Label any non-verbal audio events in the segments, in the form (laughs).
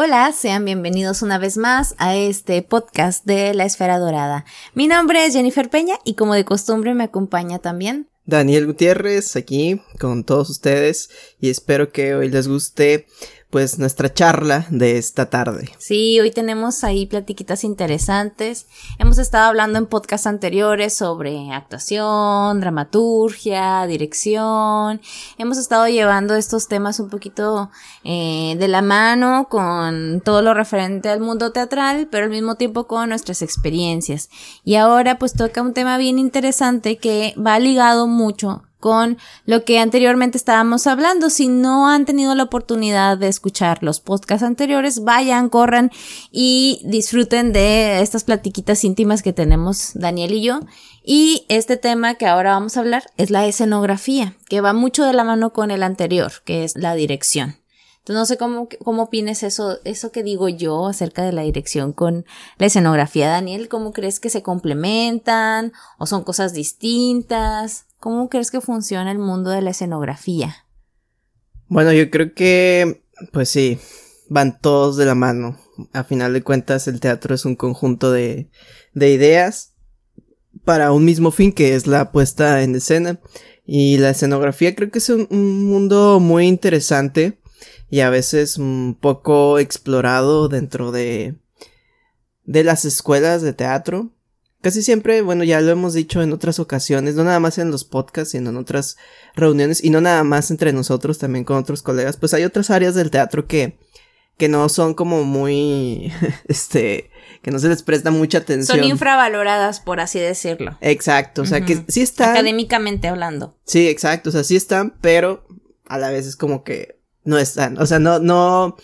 Hola, sean bienvenidos una vez más a este podcast de La Esfera Dorada. Mi nombre es Jennifer Peña y como de costumbre me acompaña también Daniel Gutiérrez aquí con todos ustedes y espero que hoy les guste pues nuestra charla de esta tarde. Sí, hoy tenemos ahí platiquitas interesantes. Hemos estado hablando en podcasts anteriores sobre actuación, dramaturgia, dirección. Hemos estado llevando estos temas un poquito eh, de la mano con todo lo referente al mundo teatral, pero al mismo tiempo con nuestras experiencias. Y ahora pues toca un tema bien interesante que va ligado mucho con lo que anteriormente estábamos hablando. Si no han tenido la oportunidad de escuchar los podcasts anteriores, vayan, corran y disfruten de estas platiquitas íntimas que tenemos Daniel y yo. Y este tema que ahora vamos a hablar es la escenografía, que va mucho de la mano con el anterior, que es la dirección. Entonces no sé cómo, cómo opines eso, eso que digo yo acerca de la dirección con la escenografía, Daniel. ¿Cómo crees que se complementan? ¿O son cosas distintas? ¿Cómo crees que funciona el mundo de la escenografía? Bueno, yo creo que, pues sí, van todos de la mano. A final de cuentas, el teatro es un conjunto de, de ideas para un mismo fin, que es la puesta en escena. Y la escenografía creo que es un, un mundo muy interesante y a veces un poco explorado dentro de, de las escuelas de teatro. Casi siempre, bueno, ya lo hemos dicho en otras ocasiones, no nada más en los podcasts, sino en otras reuniones, y no nada más entre nosotros, también con otros colegas, pues hay otras áreas del teatro que, que no son como muy, (laughs) este, que no se les presta mucha atención. Son infravaloradas, por así decirlo. Exacto, o sea que sí están. Académicamente hablando. Sí, exacto, o sea, sí están, pero a la vez es como que no están, o sea, no, no,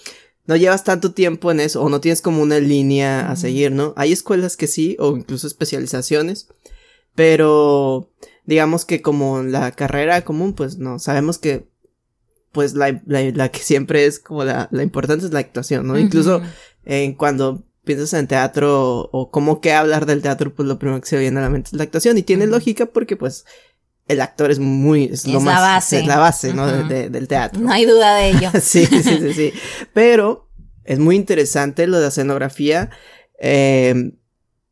no llevas tanto tiempo en eso o no tienes como una línea a seguir, ¿no? Hay escuelas que sí o incluso especializaciones, pero digamos que como la carrera común, pues no, sabemos que pues la, la, que siempre es como la, la importante es la actuación, ¿no? Incluso en cuando piensas en teatro o cómo que hablar del teatro, pues lo primero que se viene a la mente es la actuación y tiene lógica porque pues el actor es muy, es, lo más, la base. es la base, ¿no? de, del teatro. No hay duda de ello. (laughs) sí, sí, sí, sí. Pero es muy interesante lo de la escenografía eh,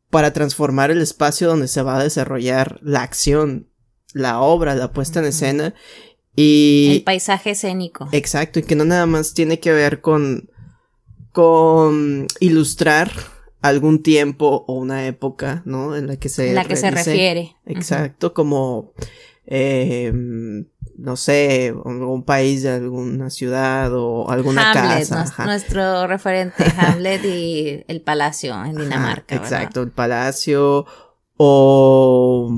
para transformar el espacio donde se va a desarrollar la acción, la obra, la puesta en escena y... El paisaje escénico. Exacto, y que no nada más tiene que ver con, con ilustrar algún tiempo o una época, ¿no? En la que se... La que se refiere. Exacto, como eh, no sé, un país de alguna ciudad o alguna Hamlet, casa. Nuestro referente, (laughs) Hamlet y el palacio en Dinamarca. exacto, el palacio o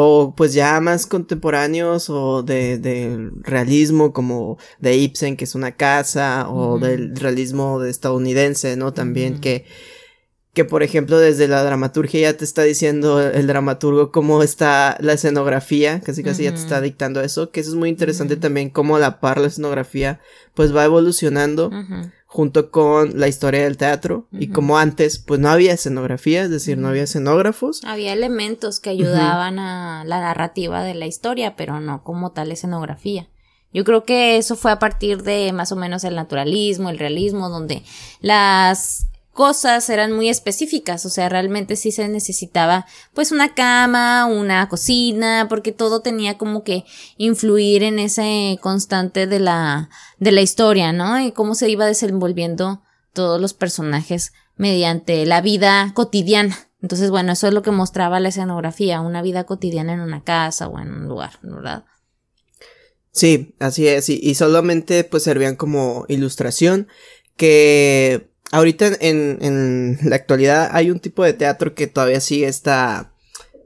o pues ya más contemporáneos o de, de, realismo como de Ibsen que es una casa o del realismo de estadounidense, ¿no? También que que por ejemplo desde la dramaturgia ya te está diciendo el dramaturgo cómo está la escenografía, casi casi ya te está dictando eso, que eso es muy interesante también cómo la par la escenografía pues va evolucionando junto con la historia del teatro y como antes pues no había escenografía, es decir, no había escenógrafos. Había elementos que ayudaban a la narrativa de la historia, pero no como tal escenografía. Yo creo que eso fue a partir de más o menos el naturalismo, el realismo, donde las cosas eran muy específicas, o sea, realmente sí se necesitaba pues una cama, una cocina, porque todo tenía como que influir en ese constante de la de la historia, ¿no? Y cómo se iba desenvolviendo todos los personajes mediante la vida cotidiana. Entonces, bueno, eso es lo que mostraba la escenografía, una vida cotidiana en una casa o en un lugar, ¿verdad? Sí, así es, y, y solamente pues servían como ilustración que ahorita en, en la actualidad hay un tipo de teatro que todavía sigue esta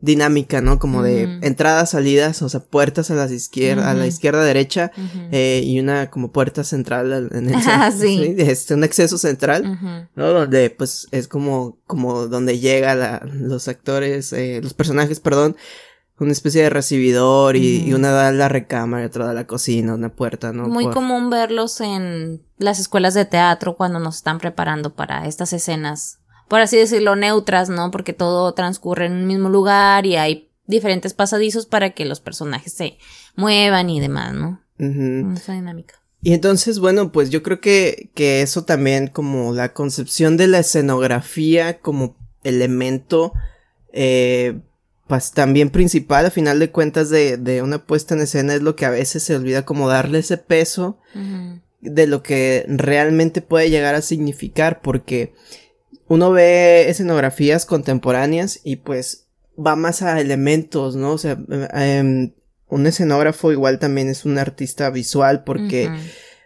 dinámica, ¿no? Como de entradas, salidas, o sea, puertas a la izquierda, a la izquierda, derecha, eh, y una como puerta central en el (laughs) ah, sí. Este, un acceso central, ¿no? Donde, pues, es como, como donde llega la, los actores, eh, los personajes, perdón, una especie de recibidor y, una da la recámara y otra da la cocina, una puerta, ¿no? Muy común verlos en las escuelas de teatro cuando nos están preparando para estas escenas, por así decirlo, neutras, ¿no? Porque todo transcurre en un mismo lugar y hay diferentes pasadizos para que los personajes se muevan y demás, ¿no? Esa dinámica. Y entonces, bueno, pues yo creo que, que eso también como la concepción de la escenografía como elemento, eh, pues también principal a final de cuentas de, de, una puesta en escena es lo que a veces se olvida como darle ese peso de lo que realmente puede llegar a significar porque uno ve escenografías contemporáneas y pues va más a elementos, ¿no? O sea, eh, un escenógrafo igual también es un artista visual porque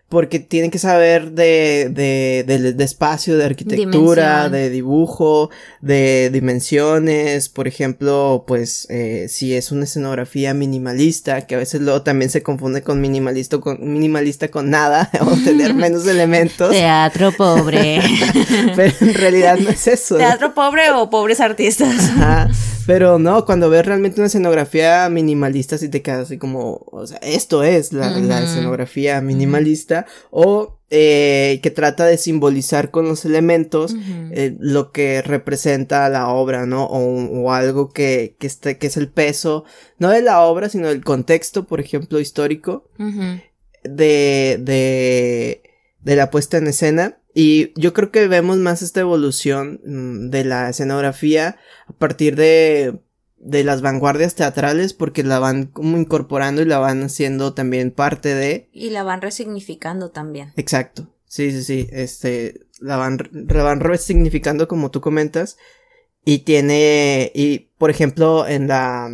porque tienen que saber de, de, de, espacio, de arquitectura, de dibujo, de dimensiones, por ejemplo, pues eh, si es una escenografía minimalista, que a veces luego también se confunde con minimalista con minimalista con nada (laughs) o tener (laughs) menos elementos. Teatro pobre. (laughs) Pero en realidad no es eso. Teatro pobre o pobres artistas. Ajá. Pero no, cuando ves realmente una escenografía minimalista, sí te quedas así como, o sea, esto es la, la escenografía minimalista, o eh, que trata de simbolizar con los elementos eh, lo que representa la obra, ¿no? O, o algo que, que, este, que es el peso, no de la obra, sino del contexto, por ejemplo, histórico, de, de, de la puesta en escena. Y yo creo que vemos más esta evolución mm, de la escenografía a partir de, de las vanguardias teatrales porque la van como incorporando y la van haciendo también parte de... Y la van resignificando también. Exacto. Sí, sí, sí. Este, la van, la van resignificando como tú comentas. Y tiene, y por ejemplo, en la,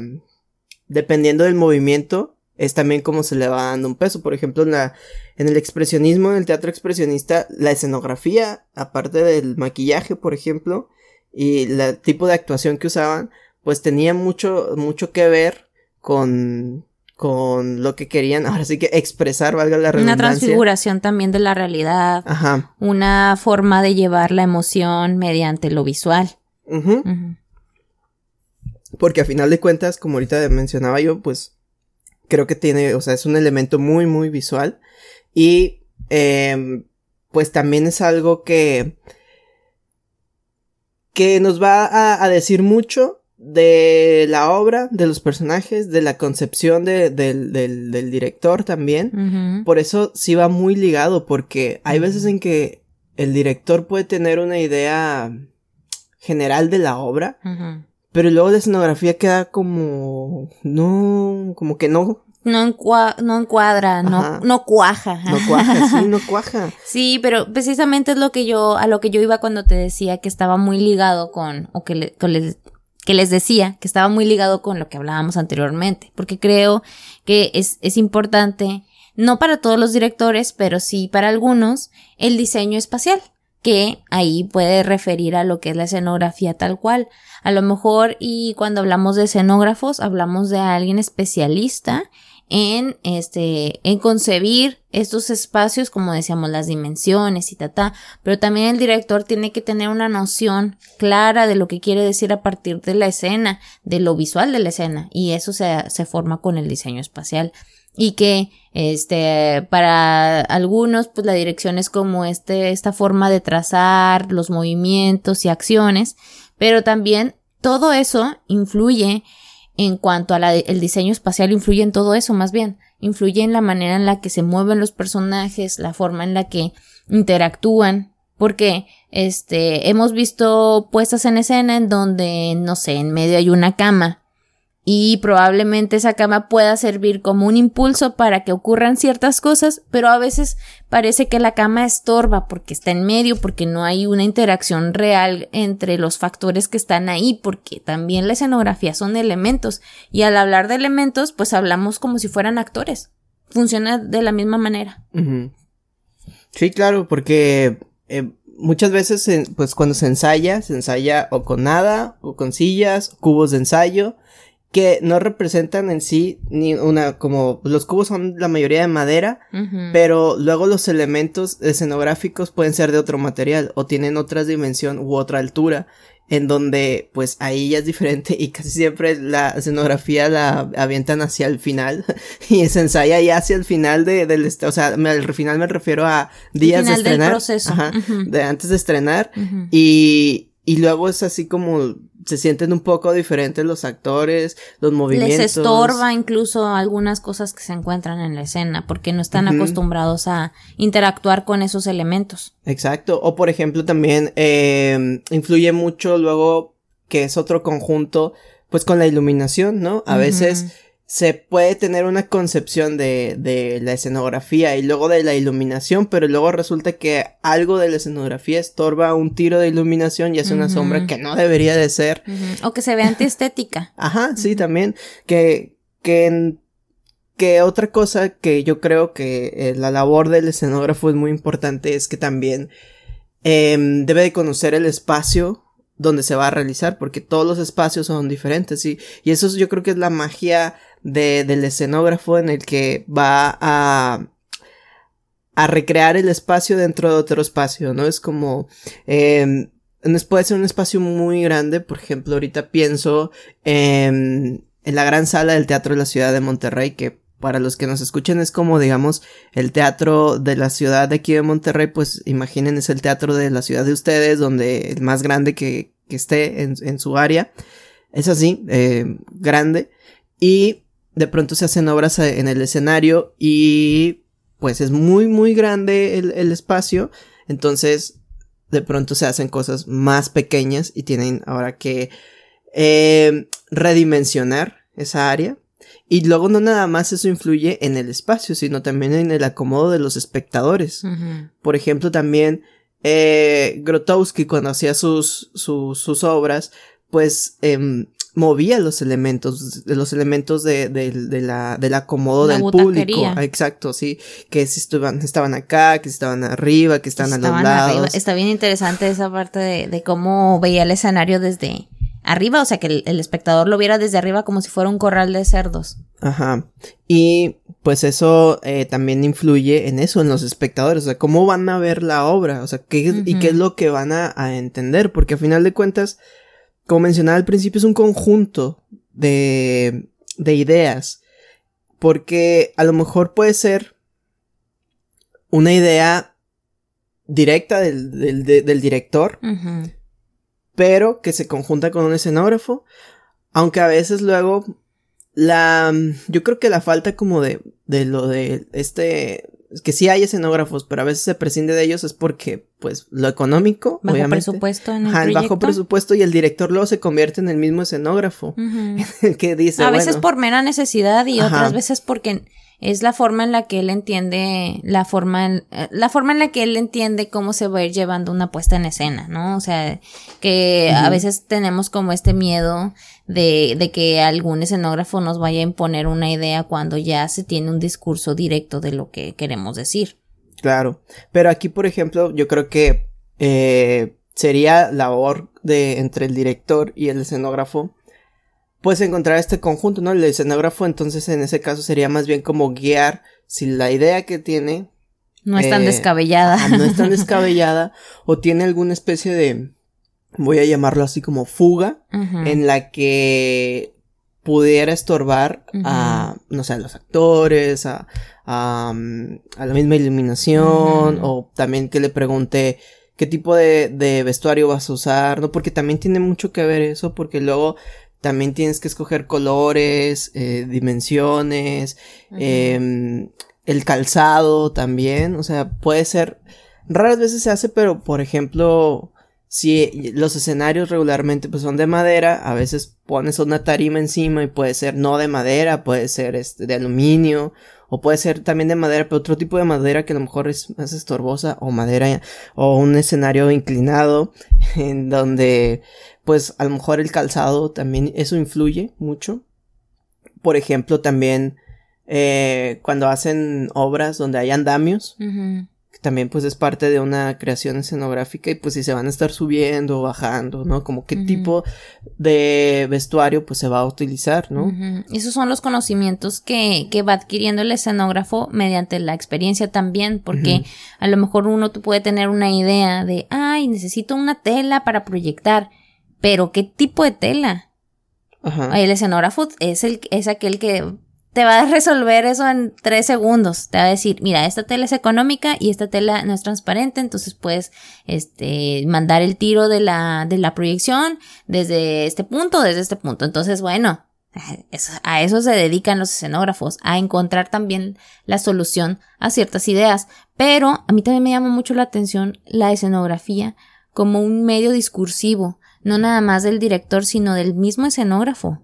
dependiendo del movimiento, es también como se le va dando un peso. Por ejemplo, en la, en el expresionismo, en el teatro expresionista, la escenografía, aparte del maquillaje, por ejemplo, y el tipo de actuación que usaban, pues tenía mucho, mucho que ver con, con lo que querían, ahora sí que expresar, valga la redundancia. Una transfiguración también de la realidad. Ajá. Una forma de llevar la emoción mediante lo visual. Porque a final de cuentas, como ahorita mencionaba yo, pues creo que tiene, o sea, es un elemento muy, muy visual. Y eh, pues también es algo que, que nos va a, a, decir mucho de la obra, de los personajes, de la concepción de, del, del, del, director también. Por eso sí va muy ligado, porque hay veces en que el director puede tener una idea general de la obra, pero luego la escenografía queda como, no, como que no, no, no encuadra, no, no cuaja. No cuaja, sí, no (laughs) cuaja. sí, pero precisamente es lo que yo, a lo que yo iba cuando te decía que estaba muy ligado con, o que, le, les, que les decía que estaba muy ligado con lo que hablábamos anteriormente, porque creo que es, es importante, no para todos los directores, pero sí para algunos, el diseño espacial que ahí puede referir a lo que es la escenografía tal cual. A lo mejor y cuando hablamos de escenógrafos hablamos de alguien especialista en este, en concebir estos espacios, como decíamos, las dimensiones y ta, pero también el director tiene que tener una noción clara de lo que quiere decir a partir de la escena, de lo visual de la escena, y eso se, se forma con el diseño espacial. Y que, este, para algunos, pues la dirección es como este, esta forma de trazar los movimientos y acciones, pero también todo eso influye en cuanto al diseño espacial influye en todo eso, más bien, influye en la manera en la que se mueven los personajes, la forma en la que interactúan, porque este hemos visto puestas en escena en donde no sé, en medio hay una cama y probablemente esa cama pueda servir como un impulso para que ocurran ciertas cosas, pero a veces parece que la cama estorba porque está en medio, porque no hay una interacción real entre los factores que están ahí, porque también la escenografía son elementos y al hablar de elementos pues hablamos como si fueran actores. Funciona de la misma manera. Sí, claro, porque eh, muchas veces pues cuando se ensaya, se ensaya o con nada, o con sillas, cubos de ensayo, que no representan en sí ni una como los cubos son la mayoría de madera, pero luego los elementos escenográficos pueden ser de otro material o tienen otra dimensión u otra altura en donde pues ahí ya es diferente y casi siempre la escenografía la avientan hacia el final (laughs) y se ensaya ya hacia el final de, del o sea al final me refiero a días de estrenar proceso. de antes de estrenar y y luego es así como se sienten un poco diferentes los actores, los movimientos. Les estorba incluso algunas cosas que se encuentran en la escena porque no están acostumbrados a interactuar con esos elementos. Exacto. O por ejemplo también eh, influye mucho luego que es otro conjunto pues con la iluminación, ¿no? A veces se puede tener una concepción de, de, la escenografía y luego de la iluminación, pero luego resulta que algo de la escenografía estorba un tiro de iluminación y hace una sombra que no debería de ser. O que se vea antiestética. (laughs) Ajá, sí, también. Que, que, que otra cosa que yo creo que eh, la labor del escenógrafo es muy importante es que también em, debe de conocer el espacio donde se va a realizar, porque todos los espacios son diferentes, y, y eso yo creo que es la magia de, del escenógrafo en el que va a, a recrear el espacio dentro de otro espacio, ¿no? Es como, eh, puede ser un espacio muy grande, por ejemplo, ahorita pienso en, en la gran sala del Teatro de la Ciudad de Monterrey, que para los que nos escuchen es como, digamos, el teatro de la ciudad de aquí de Monterrey, pues imaginen es el teatro de la ciudad de ustedes, donde el más grande que, que esté en, en, su área. Es así, eh, grande. Y de pronto se hacen obras eh, en el escenario y pues es muy muy grande el, el, espacio. Entonces de pronto se hacen cosas más pequeñas y tienen ahora que eh, redimensionar esa área. Y luego no nada más eso influye en el espacio sino también en el acomodo de los espectadores. Uh -huh. por ejemplo también eh, Grotowski cuando hacía sus, sus, sus obras pues eh, movía los elementos, los elementos de, de, de la, del acomodo la del público. Exacto, sí. Que si estaban, estaban acá, que estaban arriba, que estaban, estaban a los lados. Arriba. Está bien interesante esa parte de, de cómo veía el escenario desde arriba, o sea que el, el, espectador lo viera desde arriba como si fuera un corral de cerdos. Ajá. Y pues eso eh, también influye en eso, en los espectadores, o sea, cómo van a ver la obra, o sea, qué, uh -huh. y qué es lo que van a, a entender, porque a final de cuentas, como mencionaba al principio, es un conjunto de, de ideas. Porque a lo mejor puede ser una idea directa del, del, del director, uh -huh. pero que se conjunta con un escenógrafo. Aunque a veces luego la. Yo creo que la falta como de. de lo de este que sí hay escenógrafos, pero a veces se prescinde de ellos es porque, pues, lo económico, bajo obviamente. presupuesto en el, Ajá, bajo presupuesto y el director luego se convierte en el mismo escenógrafo. Uh (laughs) -huh. que dice, A bueno, veces por mera necesidad y Ajá. otras veces porque es la forma en la que él entiende, la forma en, la forma en la que él entiende cómo se va a ir llevando una puesta en escena, ¿no? O sea, que uh -huh. a veces tenemos como este miedo de, de que algún escenógrafo nos vaya a imponer una idea cuando ya se tiene un discurso directo de lo que queremos decir. Claro, pero aquí, por ejemplo, yo creo que eh, sería labor de entre el director y el escenógrafo puedes encontrar este conjunto, ¿no? El escenógrafo entonces en ese caso sería más bien como guiar si la idea que tiene no es tan eh, descabellada. No es tan (laughs) descabellada o tiene alguna especie de, voy a llamarlo así como fuga, uh -huh. en la que pudiera estorbar uh -huh. a, no sé, a los actores, a, a, a la misma iluminación, uh -huh. o también que le pregunte qué tipo de, de vestuario vas a usar, ¿no? Porque también tiene mucho que ver eso, porque luego también tienes que escoger colores, eh, dimensiones, uh -huh. eh, el calzado también, o sea, puede ser, raras veces se hace, pero por ejemplo, si los escenarios regularmente pues son de madera, a veces pones una tarima encima y puede ser no de madera, puede ser este de aluminio o puede ser también de madera, pero otro tipo de madera que a lo mejor es más estorbosa o madera o un escenario inclinado (laughs) en donde pues a lo mejor el calzado también eso influye mucho. Por ejemplo, también eh, cuando hacen obras donde hay andamios, uh -huh también pues es parte de una creación escenográfica y pues si se van a estar subiendo o bajando, ¿no? Como qué uh -huh. tipo de vestuario pues se va a utilizar, ¿no? Uh -huh. Esos son los conocimientos que, que va adquiriendo el escenógrafo mediante la experiencia también, porque a lo mejor uno puede tener una idea de, ay, necesito una tela para proyectar, pero ¿qué tipo de tela? Ajá. El escenógrafo es, el, es aquel que te va a resolver eso en tres segundos. Te va a decir, mira, esta tela es económica y esta tela no es transparente, entonces puedes, este, mandar el tiro de la, de la proyección desde este punto, desde este punto. Entonces, bueno, a eso se dedican los escenógrafos, a encontrar también la solución a ciertas ideas. Pero a mí también me llama mucho la atención la escenografía como un medio discursivo, no nada más del director, sino del mismo escenógrafo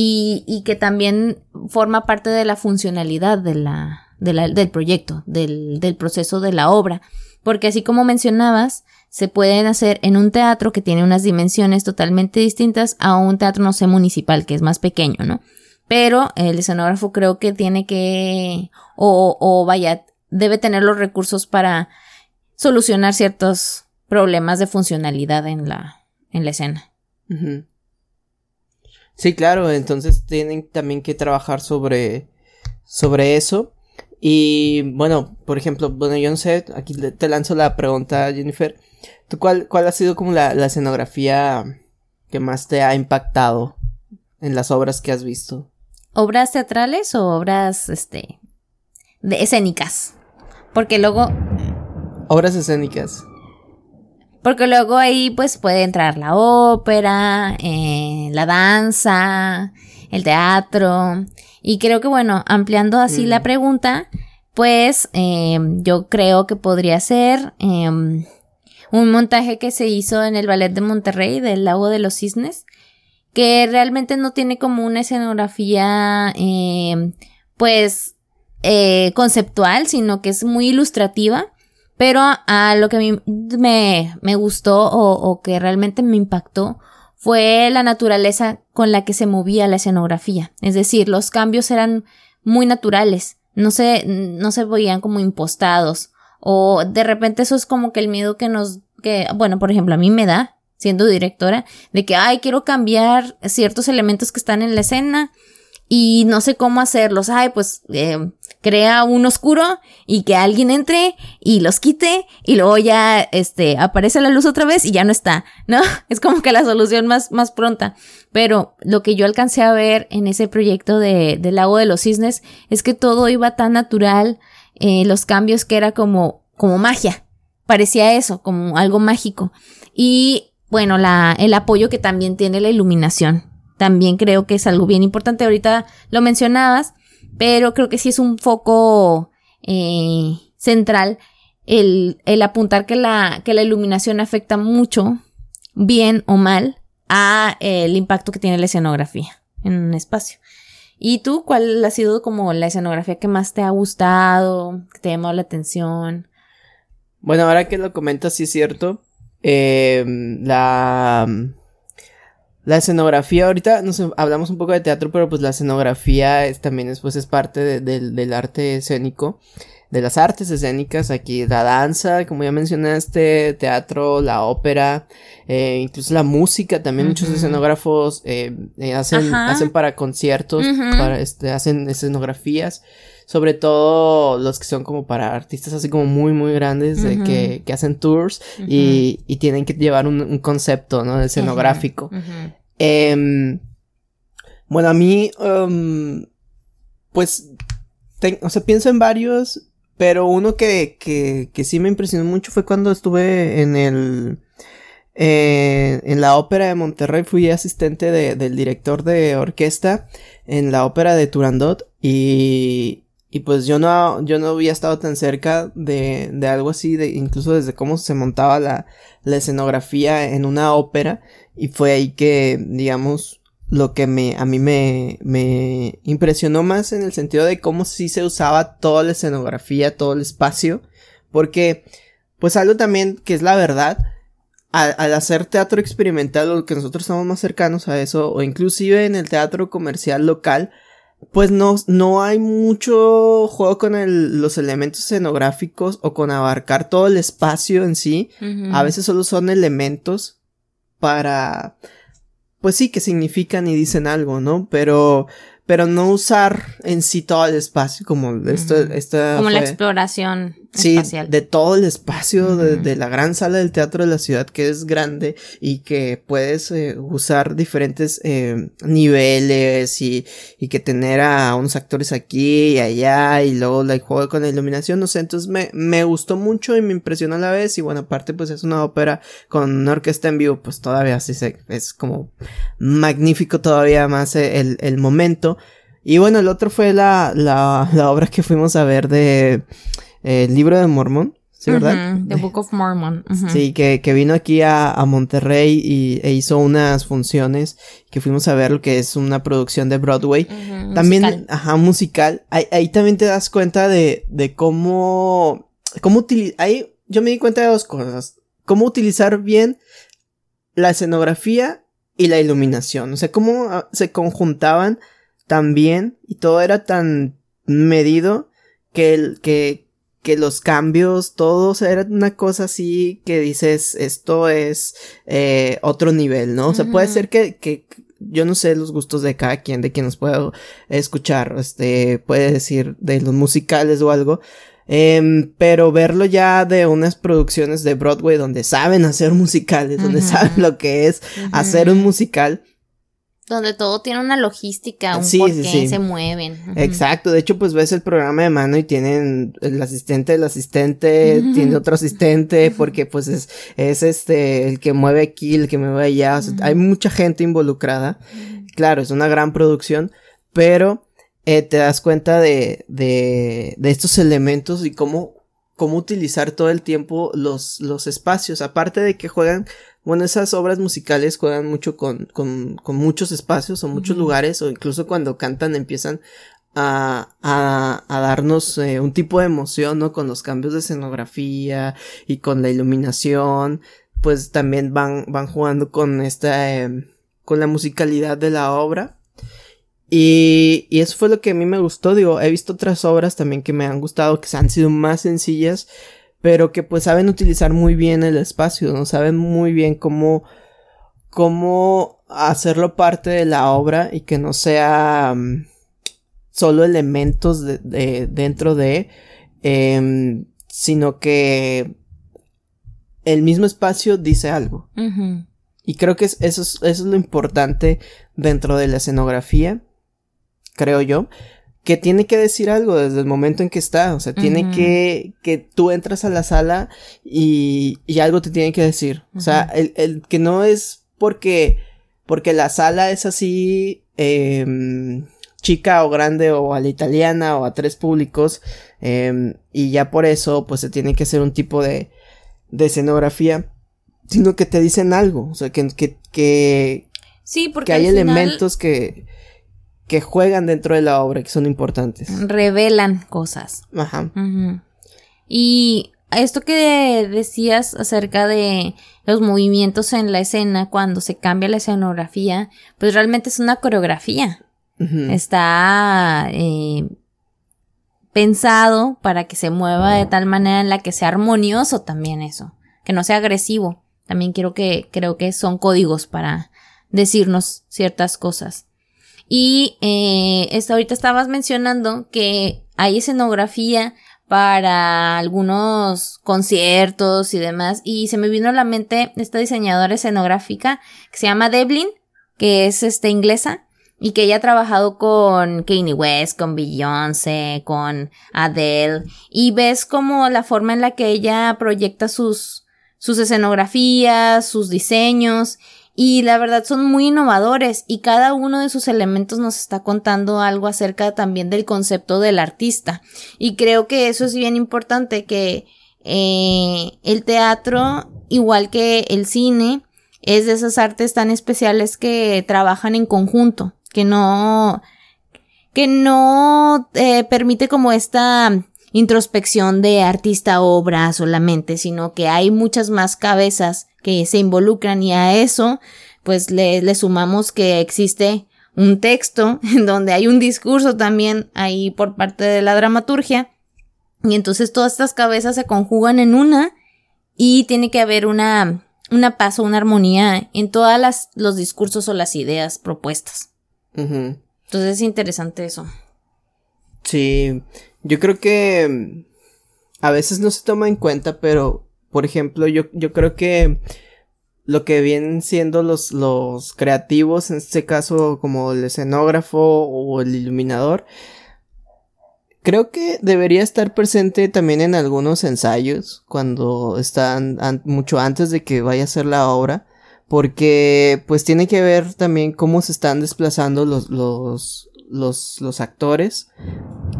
y, y que también forma parte de la funcionalidad de la, de del proyecto, del, del proceso de la obra. Porque así como mencionabas, se pueden hacer en un teatro que tiene unas dimensiones totalmente distintas a un teatro, no sé, municipal, que es más pequeño, ¿no? Pero el escenógrafo creo que tiene que, o, o vaya, debe tener los recursos para solucionar ciertos problemas de funcionalidad en la, en la escena. Sí, claro, entonces tienen también que trabajar sobre, sobre eso. Y bueno, por ejemplo, bueno, yo no sé, aquí te lanzo la pregunta, Jennifer. ¿Tú cuál, cuál ha sido como la, la escenografía que más te ha impactado en las obras que has visto? ¿Obras teatrales o obras, este, de escénicas? Porque luego... Obras escénicas. Porque luego ahí pues puede entrar la ópera, eh, la danza, el teatro. Y creo que bueno, ampliando así la mm. pregunta, pues em, yo creo que podría ser em, un montaje que se hizo en el Ballet de Monterrey del Lago de los Cisnes, que realmente no tiene como una escenografía em, pues eh, conceptual, sino que es muy ilustrativa pero a lo que a mí me, me gustó o, o, que realmente me impactó fue la naturaleza con la que se movía la escenografía. Es decir, los cambios eran muy naturales, no se, no se veían como impostados. O de repente eso es como que el miedo que nos, que, bueno, por ejemplo, a mí me da, siendo directora, de que, ay, quiero cambiar ciertos elementos que están en la escena y no sé cómo hacerlos. Ay, pues eh, crea un oscuro y que alguien entre y los quite y luego ya este aparece la luz otra vez y ya no está, ¿no? (laughs) Es como que la solución más, más pronta. Pero lo que yo alcancé a ver en ese proyecto de, del lago de los cisnes es que todo iba tan natural, eh, los cambios que era como, como magia. Parecía eso, como algo mágico. Y bueno, la, el apoyo que también tiene la iluminación también creo que es algo bien importante. Ahorita lo mencionabas, pero creo que sí es un foco eh, central el, el, apuntar que la, que la iluminación afecta mucho, bien o mal, a el impacto que tiene la escenografía en un espacio. ¿Y tú cuál ha sido como la escenografía que más te ha gustado, que te ha llamado la atención? Bueno, ahora que lo comentas, sí es cierto. Eh, la la escenografía, ahorita nos hablamos un poco de teatro, pero pues la escenografía es, también es, pues, es parte del arte escénico, de las artes escénicas, aquí la danza, como ya mencionaste, teatro, la ópera, eh, incluso la música, también muchos escenógrafos eh, eh, hacen, hacen para conciertos, para, este, hacen escenografías sobre todo los que son como para artistas así como muy, muy grandes, que, que, hacen tours y, y, tienen que llevar un, un concepto, ¿no? escenográfico. Eh, bueno, a mí, um, pues, o sea, pienso en varios, pero uno que, que, que sí me impresionó mucho fue cuando estuve en el... Eh, en la ópera de Monterrey fui asistente de, del director de orquesta en la ópera de Turandot y, y pues yo no, yo no había estado tan cerca de, de algo así, de, incluso desde cómo se montaba la, la escenografía en una ópera. Y fue ahí que, digamos, lo que me, a mí me, me impresionó más en el sentido de cómo sí se usaba toda la escenografía, todo el espacio. Porque, pues algo también que es la verdad, al, hacer teatro experimental, o que nosotros estamos más cercanos a eso, o inclusive en el teatro comercial local, pues no, no hay mucho juego con el, los elementos escenográficos o con abarcar todo el espacio en sí. A veces solo son elementos para, pues sí, que significan y dicen algo, ¿no? Pero, pero no usar en sí todo el espacio como esto, esta Como la exploración. Sí, de todo el espacio de, la gran sala del teatro de la ciudad que es grande y que puedes eh, usar diferentes eh, niveles y, y, que tener a unos actores aquí y allá y luego la juego con la iluminación, no sé, entonces me, me gustó mucho y me impresionó a la vez y bueno, aparte pues es una ópera con una orquesta en vivo, pues todavía así se, es como magnífico todavía más el, el momento. Y bueno, el otro fue la, la, la obra que fuimos a ver de el libro de Mormón. ¿Sí, verdad? The Book of Mormon. Sí, que, que, vino aquí a, a Monterrey y, e hizo unas funciones que fuimos a ver lo que es una producción de Broadway. también, musical. ajá, musical. Ahí, ahí, también te das cuenta de, de cómo, cómo utilizar, ahí yo me di cuenta de dos cosas. Cómo utilizar bien la escenografía y la iluminación. O sea, cómo ah, se conjuntaban tan bien y todo era tan medido que, el, que, que los cambios, todo, era una cosa así que dices, esto es eh, otro nivel, ¿no? O sea, puede ser que, que, yo no sé los gustos de cada quien, de quien nos puedo escuchar, este, puede decir de los musicales o algo, em, pero verlo ya de unas producciones de Broadway donde saben hacer musicales, donde saben lo que es hacer un musical, donde todo tiene una logística, un sí, porqué se mueven. Exacto, de hecho pues ves el programa de mano y tienen el asistente del asistente, tiene otro asistente, porque pues es, es este, el que mueve aquí, el que mueve allá, hay mucha gente involucrada. Claro, es una gran producción, pero eh, te das cuenta de, de, de estos elementos y cómo, cómo utilizar todo el tiempo los, los espacios, aparte de que juegan bueno, esas obras musicales juegan mucho con, con, con muchos espacios o muchos lugares, o incluso cuando cantan empiezan a, a, a darnos eh, un tipo de emoción, ¿no? Con los cambios de escenografía y con la iluminación, pues también van, van jugando con esta, em, con la musicalidad de la obra. Y, y eso fue lo que a mí me gustó, digo, he visto otras obras también que me han gustado, que han sido más sencillas, pero que pues saben utilizar muy bien el espacio, ¿no? Saben muy bien cómo, cómo hacerlo parte de la obra y que no sea mm, solo elementos de, dentro de, em, sino que el mismo espacio dice algo. Y creo que eso, es, eso es lo importante dentro de la escenografía, creo yo, que tiene que decir algo desde el momento en que está. O sea, tiene que, que tú entras a la sala y, y algo te tiene que decir. O sea, el, el, que no es porque, porque la sala es así, eh, chica o grande o a la italiana o a tres públicos, eh, y ya por eso, pues se tiene que hacer un tipo de, de escenografía, sino que te dicen algo. O sea, que, que, que, sí, porque que hay elementos que, que juegan dentro de la obra, que son importantes. Revelan cosas. Ajá. Y esto que decías acerca de los movimientos en la escena cuando se cambia la escenografía, pues realmente es una coreografía. Está eh, pensado para que se mueva de tal manera en la que sea armonioso también eso, que no sea agresivo. También quiero que creo que son códigos para decirnos ciertas cosas. Y eh, ahorita estabas mencionando que hay escenografía para algunos conciertos y demás. Y se me vino a la mente esta diseñadora escenográfica que se llama Devlin, que es este inglesa. Y que ella ha trabajado con Kanye West, con Beyoncé, con Adele. Y ves como la forma en la que ella proyecta sus, sus escenografías, sus diseños y la verdad son muy innovadores y cada uno de sus elementos nos está contando algo acerca también del concepto del artista. Y creo que eso es bien importante, que eh, el teatro, igual que el cine, es de esas artes tan especiales que trabajan en conjunto, que no, que no eh, permite como esta introspección de artista-obra solamente, sino que hay muchas más cabezas que se involucran y a eso pues le, le sumamos que existe un texto (laughs) en donde hay un discurso también ahí por parte de la dramaturgia y entonces todas estas cabezas se conjugan en una y tiene que haber una una paz o una armonía en todas las los discursos o las ideas propuestas. Entonces es interesante eso. Sí, yo creo que a veces no se toma en cuenta, pero, por ejemplo, yo, yo creo que lo que vienen siendo los, los creativos, en este caso como el escenógrafo o el iluminador, creo que debería estar presente también en algunos ensayos, cuando están mucho antes de que vaya a ser la obra, porque pues tiene que ver también cómo se están desplazando los, los, los, los actores,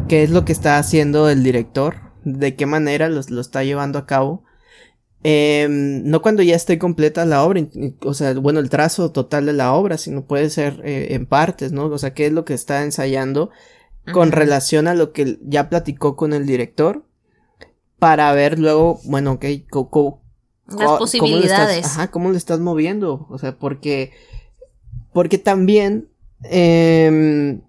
qué es lo que está haciendo el director, de qué manera los, lo está llevando a cabo. Em, no cuando ya esté completa la obra, o sea, bueno, el trazo total de la obra, sino puede ser eh, en partes, ¿no? O sea, qué es lo que está ensayando con relación a lo que ya platicó con el director, para ver luego, bueno, ok, las posibilidades. Cómo ajá, cómo le estás moviendo, o sea, porque, porque también, eh,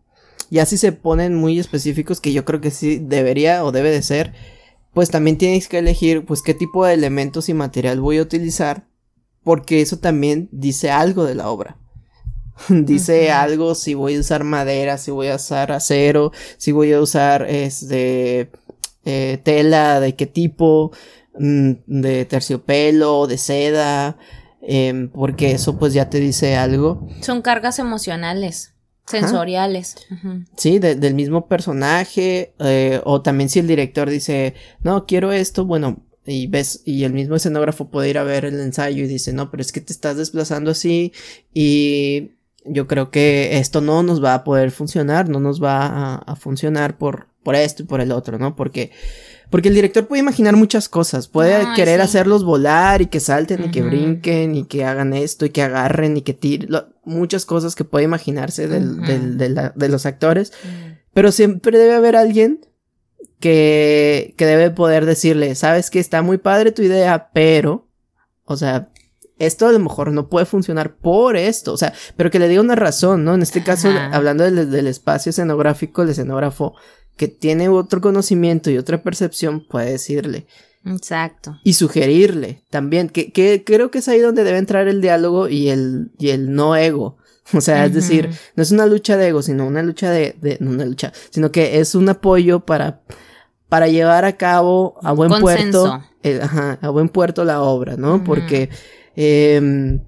ya si se ponen muy específicos, que yo creo que sí debería o debe de ser, pues también tienes que elegir pues qué tipo de elementos y material voy a utilizar porque eso también dice algo de la obra. (laughs) dice algo si voy a usar madera, si voy a usar acero, si voy a usar este eh, tela de qué tipo, mm, de terciopelo, de seda, em, porque eso pues ya te dice algo. Son cargas emocionales. Sensoriales. Sí, del mismo personaje. Eh, o también si el director dice, no, quiero esto, bueno, y ves, y el mismo escenógrafo puede ir a ver el ensayo y dice, no, pero es que te estás desplazando así y yo creo que esto no nos va a poder funcionar, no nos va a, funcionar por, por esto y por el otro, ¿no? Porque porque el director puede imaginar muchas cosas, puede querer hacerlos volar y que salten y que brinquen y que hagan esto y que agarren y que tiren, muchas cosas que puede imaginarse del, de, los actores, pero siempre debe haber alguien que, que debe poder decirle, sabes que está muy padre tu idea, pero, o sea, esto a lo mejor no puede funcionar por esto, o sea, pero que le diga una razón, ¿no? En este caso, hablando del, del, espacio escenográfico, el escenógrafo que tiene otro conocimiento y otra percepción puede decirle. Exacto. Y sugerirle también, que, que creo que es ahí donde debe entrar el diálogo y el, y el no ego. (laughs) O sea, es decir, no es una lucha de ego, sino una lucha de, de, no una lucha, sino que es un apoyo para, para llevar a cabo a buen puerto, eh, ajá, a buen puerto la obra, ¿no? Porque, eh,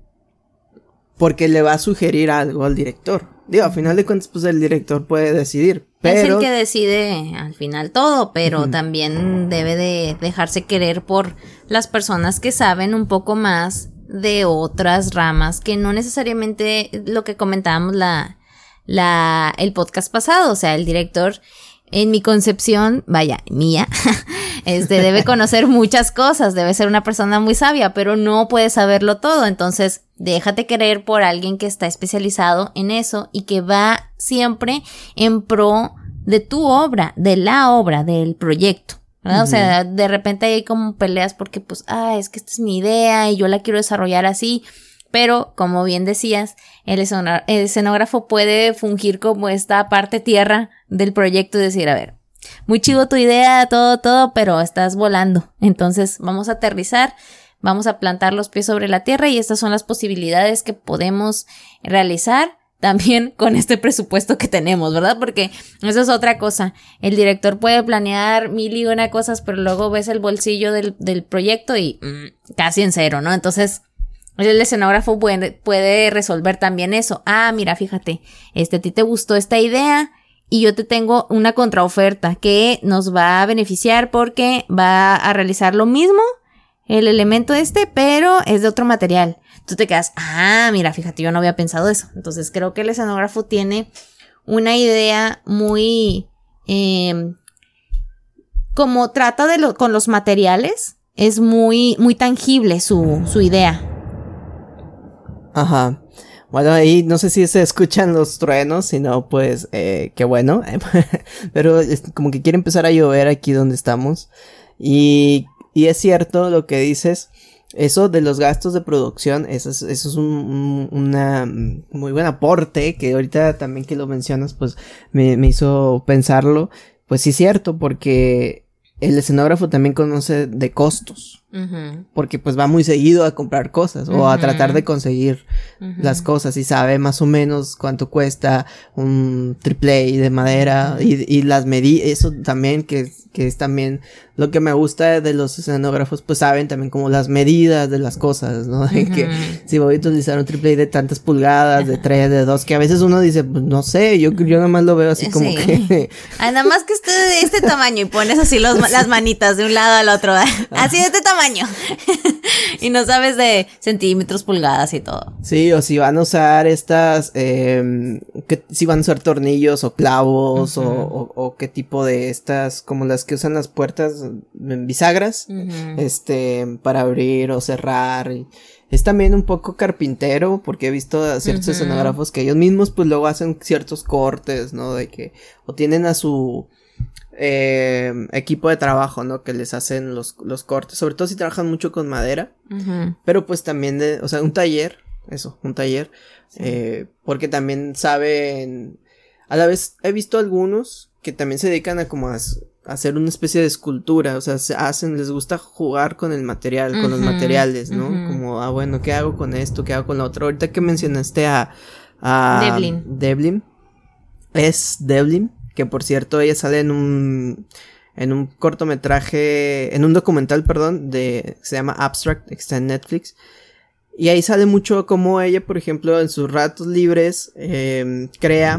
porque le va a sugerir algo al director. Digo, a final de cuentas, pues el director puede decidir. Pero... Es el que decide al final todo, pero también debe de dejarse querer por las personas que saben un poco más de otras ramas que no necesariamente lo que comentábamos la, la, el podcast pasado. O sea, el director, en mi concepción, vaya, mía, (laughs) este debe (laughs) conocer muchas cosas, debe ser una persona muy sabia, pero no puede saberlo todo. Entonces, Déjate querer por alguien que está especializado en eso y que va siempre en pro de tu obra, de la obra, del proyecto. ¿verdad? O sea, de repente hay como peleas porque pues, ah, es que esta es mi idea y yo la quiero desarrollar así. Pero, como bien decías, el, escenógrafo puede fungir como esta parte tierra del proyecto y decir, a ver, muy chido tu idea, todo, todo, pero estás volando. Entonces, vamos a aterrizar Vamos a plantar los pies sobre la tierra y estas son las posibilidades que podemos realizar también (laughs) con este presupuesto que tenemos, ¿verdad? Porque eso es otra cosa. El director puede planear mil y una cosas, pero luego ves el bolsillo del, proyecto y mm, casi en cero, ¿no? Entonces, el escenógrafo puede, puede, resolver también eso. Ah, mira, fíjate, este, a ti te gustó esta idea y yo te tengo una contraoferta que nos va a beneficiar porque va a realizar lo mismo el elemento este, pero es de otro material. Tú te quedas, ah, mira, fíjate, yo no había pensado eso. Entonces creo que el escenógrafo tiene una idea muy... Em, como trata de con los materiales, es muy, muy tangible su, su idea. Ajá. Bueno, ahí no sé si se escuchan los truenos, sino pues, eh, qué bueno. (laughs) Pero como que quiere empezar a llover aquí donde estamos. Y y es cierto lo que dices. Eso de los gastos de producción, eso es, eso es un, una muy buen aporte que ahorita también que lo mencionas, pues me, me hizo pensarlo. Pues sí es cierto, porque el escenógrafo también conoce de costos. Porque pues va muy seguido a comprar cosas o a tratar de conseguir las cosas y sabe más o menos cuánto cuesta un triple de madera y, y las medidas, eso también que, que es también lo que me gusta de los escenógrafos, pues saben también como las medidas de las cosas, ¿no? (laughs) que si voy a utilizar un triple de tantas pulgadas, de tres, de dos, que a veces uno dice, pues no sé, yo, yo nada más lo veo así como que... nada más que esté de este tamaño y pones así los, (laughs) las manitas de un lado al otro, así de este tamaño. (laughs) y no sabes de centímetros, pulgadas y todo. Sí, o si van a usar estas, eh, que, si van a usar tornillos o clavos o, o qué tipo de estas, como las que usan las puertas bisagras, este, para abrir o cerrar. es también un poco carpintero, porque he visto a ciertos escenógrafos que ellos mismos, pues luego hacen ciertos cortes, ¿no? De que, o tienen a su, eh, equipo de trabajo, ¿no? Que les hacen los, los cortes, sobre todo si trabajan mucho con madera, pero pues también de, o sea, un taller, eso, un taller, eh, porque también saben, a la vez he visto algunos que también se dedican a como a, hacer una especie de escultura, o sea, se hacen, les gusta jugar con el material, con los materiales, ¿no? Como, ah, bueno, ¿qué hago con esto? ¿Qué hago con lo otro? Ahorita que mencionaste a, a Devlin. Devlin, es Devlin, que por cierto ella sale en un en un cortometraje, en un documental, perdón, de se llama Abstract, que está en Netflix. Y ahí sale mucho como ella, por ejemplo, en sus ratos libres eh, crea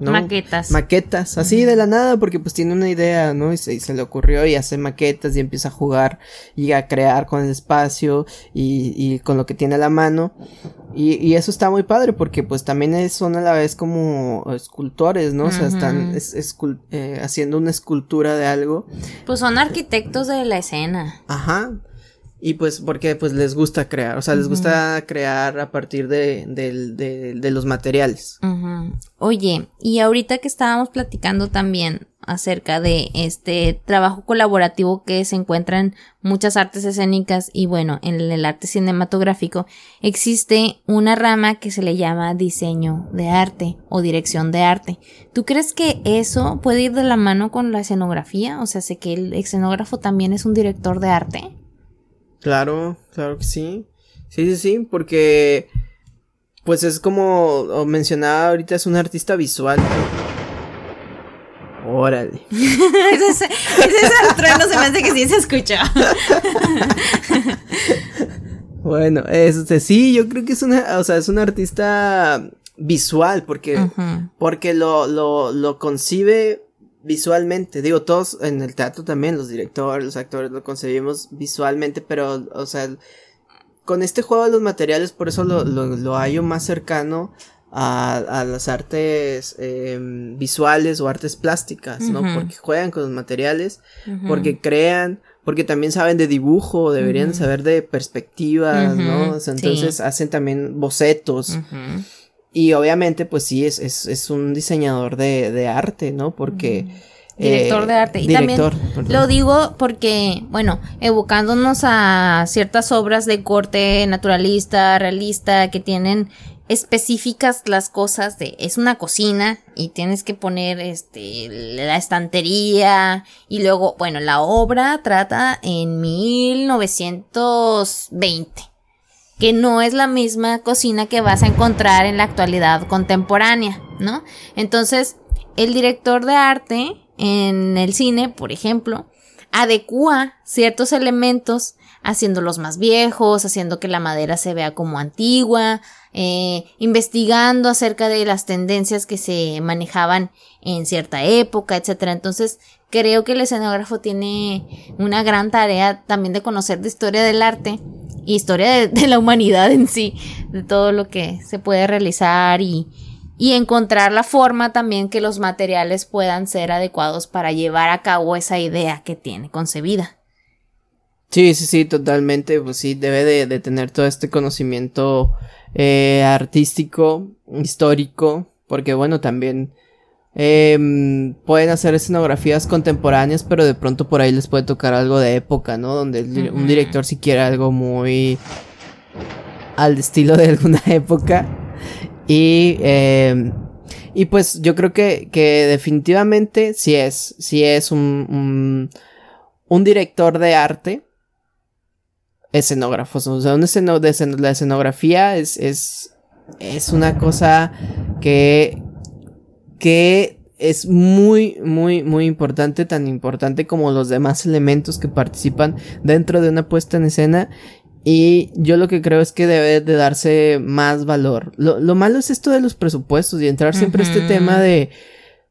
¿no? maquetas. Maquetas, así de la nada, porque pues tiene una idea, ¿no? Y se, le ocurrió y hace maquetas y empieza a jugar y a crear con el espacio y, y con lo que tiene a la mano. Y, y, eso está muy padre porque pues también son a la vez como escultores, ¿no? O sea, están eh, haciendo una escultura de algo. Pues son arquitectos de la escena. Ajá. Y pues porque pues les gusta crear, o sea, les gusta crear a partir de, de, los materiales. Oye, y ahorita que estábamos platicando también acerca de este trabajo colaborativo que se encuentra en muchas artes escénicas y bueno, en el arte cinematográfico, existe una rama que se le llama diseño de arte o dirección de arte. ¿Tú crees que eso puede ir de la mano con la escenografía? O sea, sé que el escenógrafo también es un director de arte. Claro, claro que sí. Sí, sí, sí, porque pues es como mencionaba ahorita, es un artista visual. Órale. (laughs) ese, ese trueno se me hace que sí se escucha. (laughs) bueno, este, sí, yo creo que es una, o sea, es un artista visual, porque, porque lo, lo, lo concibe visualmente. Digo, todos en el teatro también, los directores, los actores lo concebimos visualmente, pero, o sea, con este juego de los materiales, por eso lo, lo, lo hallo más cercano a, a las artes em, visuales o artes plásticas, ¿no? Porque juegan con los materiales, porque crean, porque también saben de dibujo, deberían saber de perspectivas, ¿no? entonces hacen también bocetos. Y obviamente, pues sí, es, es, es un diseñador de, de, arte, ¿no? Porque... director de arte. Y también lo digo porque, bueno, evocándonos a ciertas obras de corte naturalista, realista, que tienen específicas las cosas de es una cocina y tienes que poner este la estantería y luego bueno la obra trata en 1920 que no es la misma cocina que vas a encontrar en la actualidad contemporánea, ¿no? Entonces, el director de arte en el cine, por ejemplo, adecua ciertos elementos haciéndolos más viejos, haciendo que la madera se vea como antigua, eh, investigando acerca de las tendencias que se manejaban en cierta época, etc. Entonces, creo que el escenógrafo tiene una gran tarea también de conocer de historia del arte historia de, la humanidad en sí, de todo lo que se puede realizar y, y encontrar la forma también que los materiales puedan ser adecuados para llevar a cabo esa idea que tiene concebida. Sí, sí, sí, totalmente, pues sí, debe de, tener todo este conocimiento eh, artístico, histórico, porque bueno, también eh, pueden hacer escenografías contemporáneas, pero de pronto por ahí les puede tocar algo de época, ¿no? Donde un director si quiere algo muy al estilo de alguna (laughs) época. Y, eh, y pues yo creo que, que definitivamente sí es, sí es un, un, un director de arte. escenógrafos. O sea, la escenografía es, es, es una cosa que, que es muy, muy, muy importante, tan importante como los demás elementos que participan dentro de una puesta en escena. Y yo lo que creo es que debe de darse más valor. Lo, lo malo es esto de los presupuestos y entrar siempre a este tema de,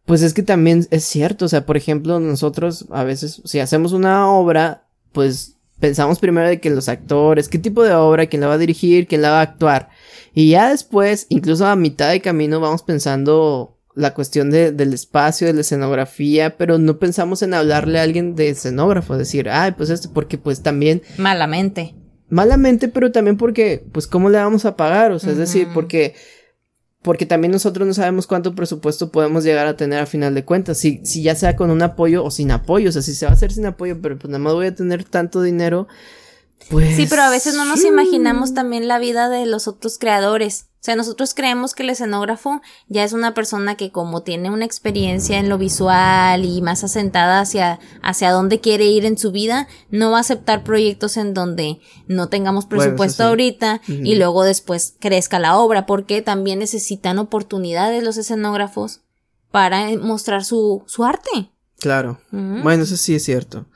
pues es que también es cierto, o sea, por ejemplo, nosotros a veces, si hacemos una obra, pues pensamos primero de que los actores, qué tipo de obra, quién la va a dirigir, quién la va a actuar. Y ya después, incluso a mitad de camino, vamos pensando la cuestión de, del espacio, de la escenografía, pero no pensamos en hablarle a alguien de escenógrafo, decir, ay, pues esto, porque pues también... Malamente. Malamente, pero también porque, pues, ¿cómo le vamos a pagar? O sea, es decir, porque porque también nosotros no sabemos cuánto presupuesto podemos llegar a tener a final de cuentas, si, si ya sea con un apoyo o sin apoyo, o sea, si se va a hacer sin apoyo, pero pues nada más voy a tener tanto dinero, pues... Sí, pero a veces no nos imaginamos también la vida de los otros creadores. O sea, nosotros creemos que el escenógrafo ya es una persona que como tiene una experiencia en lo visual y más asentada hacia, hacia dónde quiere ir en su vida, no va a aceptar proyectos en donde no tengamos presupuesto ahorita y luego después crezca la obra, porque también necesitan oportunidades los escenógrafos para mostrar su, su arte. Claro. Bueno, eso sí es cierto.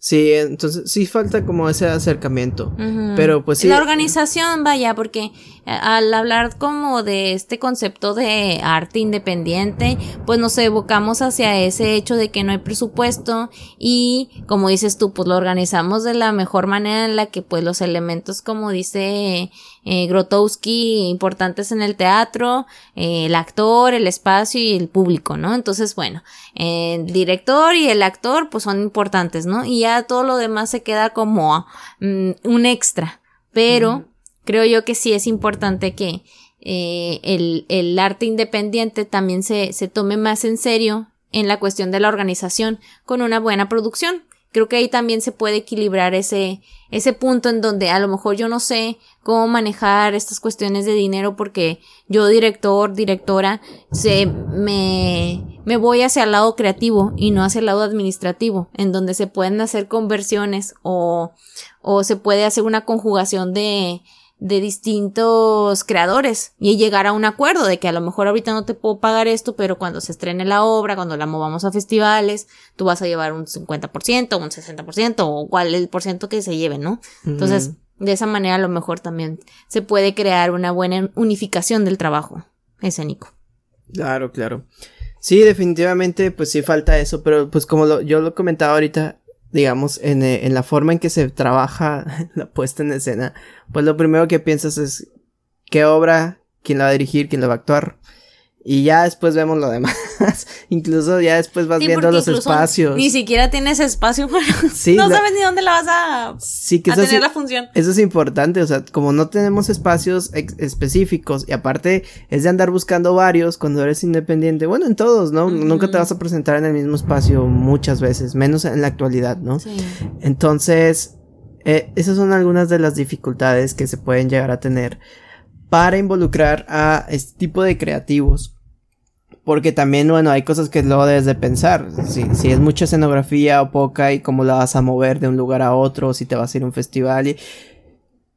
Sí, entonces sí falta como ese acercamiento. Pero pues sí. La organización, vaya, porque eh, al hablar como de este concepto de arte independiente, pues nos evocamos hacia ese hecho de que no hay presupuesto y como dices tú, pues lo organizamos de la mejor manera en la que pues los elementos, como dice eh, Grotowski importantes en el teatro, eh, el actor, el espacio y el público, ¿no? Entonces, bueno, el director y el actor pues son importantes, ¿no? Y ya todo lo demás se queda como mm, un extra, pero creo yo que sí es importante que eh, el, el, arte independiente también se, se tome más en serio en la cuestión de la organización con una buena producción creo que ahí también se puede equilibrar ese, ese punto en donde a lo mejor yo no sé cómo manejar estas cuestiones de dinero porque yo director, directora, se, me, me voy hacia el lado creativo y no hacia el lado administrativo, en donde se pueden hacer conversiones o, o se puede hacer una conjugación de, de distintos creadores y llegar a un acuerdo de que a lo mejor ahorita no te puedo pagar esto, pero cuando se estrene la obra, cuando la movamos a festivales, tú vas a llevar un 50%, un 60% o cuál es el por ciento que se lleve, ¿no? Entonces, de esa manera a lo mejor también se puede crear una buena unificación del trabajo escénico. Claro, claro. Sí, definitivamente, pues sí falta eso, pero pues como yo lo comentaba ahorita, digamos, en, eh, en la forma en que se trabaja (laughs) la puesta en escena, pues lo primero que piensas es qué obra, quién la va a dirigir, quién la va a actuar. Y ya después vemos lo demás. (laughs) incluso ya después vas viendo los espacios. Ni siquiera tienes espacio (laughs) para. Sí, no sabes ni dónde la vas a, sí, que tener la función. Eso es importante. O sea, como no tenemos espacios específicos y aparte es de andar buscando varios cuando eres independiente. Bueno, en todos, ¿no? Nunca te vas a presentar en el mismo espacio muchas veces, menos en la actualidad, ¿no? Sí. Entonces, eh, esas son algunas de las dificultades que se pueden llegar a tener para involucrar a este tipo de creativos porque también, bueno, hay cosas que luego debes de pensar. Si, si es mucha escenografía o poca y cómo la vas a mover de un lugar a otro, si te vas a ir a un festival. Y...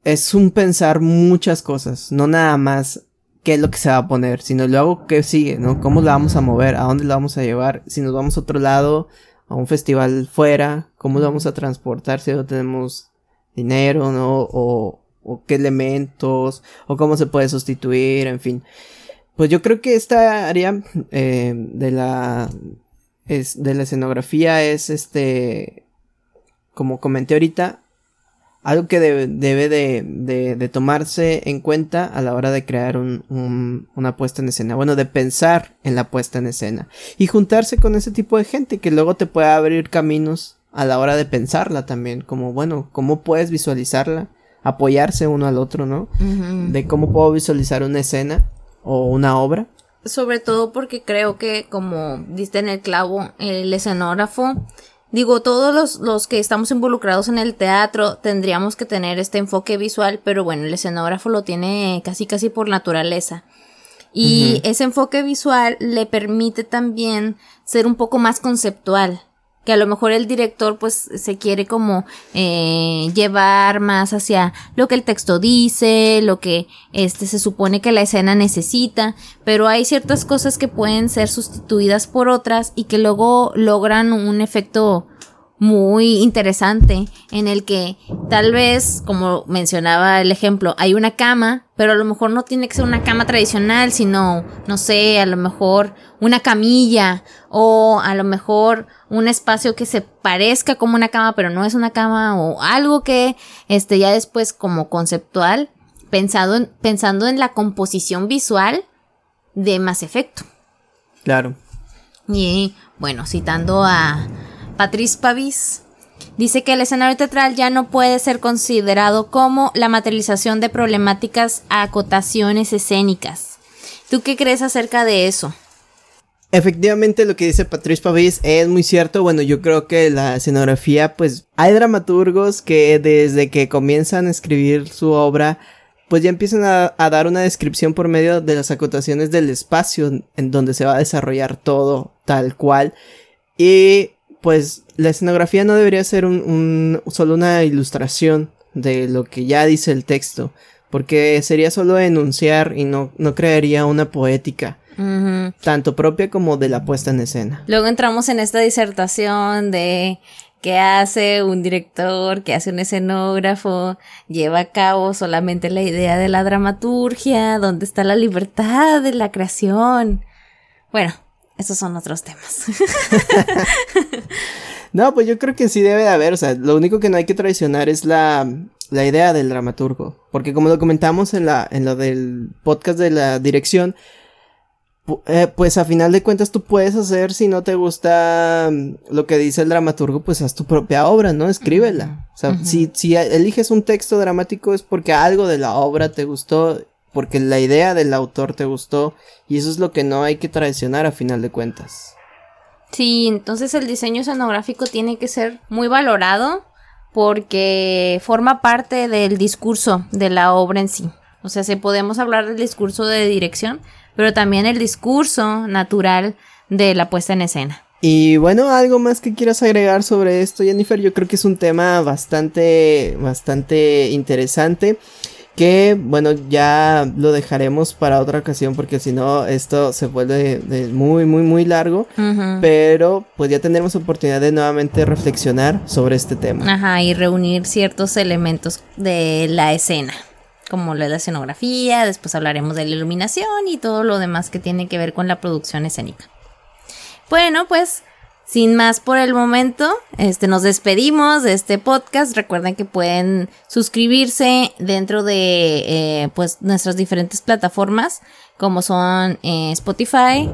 Es un pensar muchas cosas, no nada más qué es lo que se va a poner, sino luego qué sigue, ¿no? ¿Cómo la vamos a mover? ¿A dónde la vamos a llevar? Si nos vamos a otro lado, a un festival fuera, ¿cómo lo vamos a transportar si no tenemos dinero, ¿no? O, o qué elementos, o cómo se puede sustituir, en fin. Pues yo creo que esta área eh, de la es, de la escenografía es este como comenté ahorita algo que debe, de, de, tomarse en cuenta a la hora de crear un, una puesta en escena. Bueno, de pensar en la puesta en escena. Y juntarse con ese tipo de gente que luego te puede abrir caminos a la hora de pensarla también. Como, bueno, cómo puedes visualizarla. Apoyarse uno al otro, ¿no? De cómo puedo visualizar una escena o una obra. Sobre todo porque creo que, como diste en el clavo, el escenógrafo, digo, todos los, los que estamos involucrados en el teatro tendríamos que tener este enfoque visual, pero bueno, el escenógrafo lo tiene casi casi por naturaleza. Y ese enfoque visual le permite también ser un poco más conceptual. Que a lo mejor el director pues se quiere como eh, llevar más hacia lo que el texto dice, lo que este se supone que la escena necesita, pero hay ciertas cosas que pueden ser sustituidas por otras y que luego logran un efecto muy interesante en el que tal vez, como mencionaba el ejemplo, hay una cama, pero a lo mejor no tiene que ser una cama tradicional, sino, no sé, a lo mejor una camilla o a lo mejor un espacio que se parezca como una cama, pero no es una cama o algo que, este, ya después como conceptual, pensado en, pensando en la composición visual de más efecto. Claro. Y bueno, citando a Patrice Pavis, dice que el escenario teatral ya no puede ser considerado como la materialización de problemáticas a acotaciones escénicas. ¿Tú qué crees acerca de eso? Efectivamente, lo que dice Patrice Pavis es muy cierto. Bueno, yo creo que la escenografía, pues hay dramaturgos que desde que comienzan a escribir su obra, pues ya empiezan a, dar una descripción por medio de las acotaciones del espacio en donde se va a desarrollar todo tal cual. Y pues la escenografía no debería ser un, un, solo una ilustración de lo que ya dice el texto, porque sería solo enunciar y no, no crearía una poética. Tanto propia como de la puesta en escena. Luego entramos en esta disertación de qué hace un director, qué hace un escenógrafo, lleva a cabo solamente la idea de la dramaturgia, dónde está la libertad de la creación. Bueno, esos son otros temas. (laughs) no, pues yo creo que sí debe de haber, o sea, lo único que no hay que traicionar es la, la idea del dramaturgo, porque como lo comentamos en la en lo del podcast de la dirección, eh, pues a final de cuentas tú puedes hacer si no te gusta mm, lo que dice el dramaturgo, pues haz tu propia obra, ¿no? Escríbela. O sea, si, si eliges un texto dramático es porque algo de la obra te gustó porque la idea del autor te gustó y eso es lo que no hay que traicionar a final de cuentas. Sí, entonces el diseño escenográfico tiene que ser muy valorado porque forma parte del discurso de la obra en sí. O sea, si podemos hablar del discurso de dirección, pero también el discurso natural de la puesta en escena. Y bueno, algo más que quieras agregar sobre esto, Jennifer, yo creo que es un tema bastante, bastante interesante que bueno ya lo dejaremos para otra ocasión porque si no esto se vuelve muy muy muy largo. Pero pues ya tendremos oportunidad de nuevamente reflexionar sobre este tema. Ajá y reunir ciertos elementos de la escena como la escenografía después hablaremos de la iluminación y todo lo demás que tiene que ver con la producción escénica. Bueno pues sin más por el momento, este nos despedimos de este podcast. Recuerden que pueden suscribirse dentro de eh, pues nuestras diferentes plataformas, como son eh, Spotify,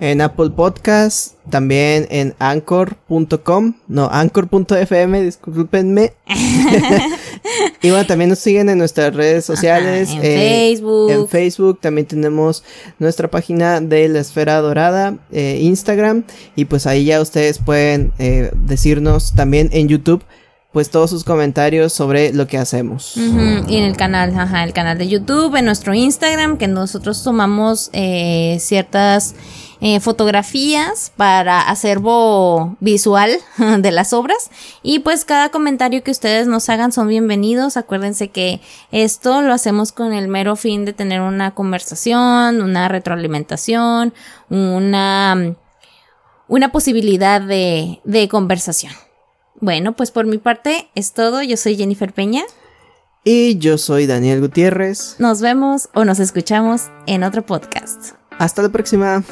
en Apple Podcast, también en anchor.com, no, anchor.fm, discúlpenme. (laughs) y bueno, también nos siguen en nuestras redes sociales. en eh, Facebook. En Facebook también tenemos nuestra página de la Esfera Dorada, eh, Instagram, y pues ahí ya ustedes pueden eh, decirnos también en YouTube pues todos sus comentarios sobre lo que hacemos. Y en el canal, ajá, el canal de YouTube, en nuestro Instagram, que nosotros tomamos eh, ciertas eh, fotografías para acervo visual (laughs) de las obras. Y pues cada comentario que ustedes nos hagan son bienvenidos. Acuérdense que esto lo hacemos con el mero fin de tener una conversación, una retroalimentación, una, una posibilidad de, de conversación. Bueno, pues por mi parte es todo. Yo soy Jennifer Peña. Y yo soy Daniel Gutiérrez. Nos vemos o nos escuchamos en otro podcast. Hasta la próxima.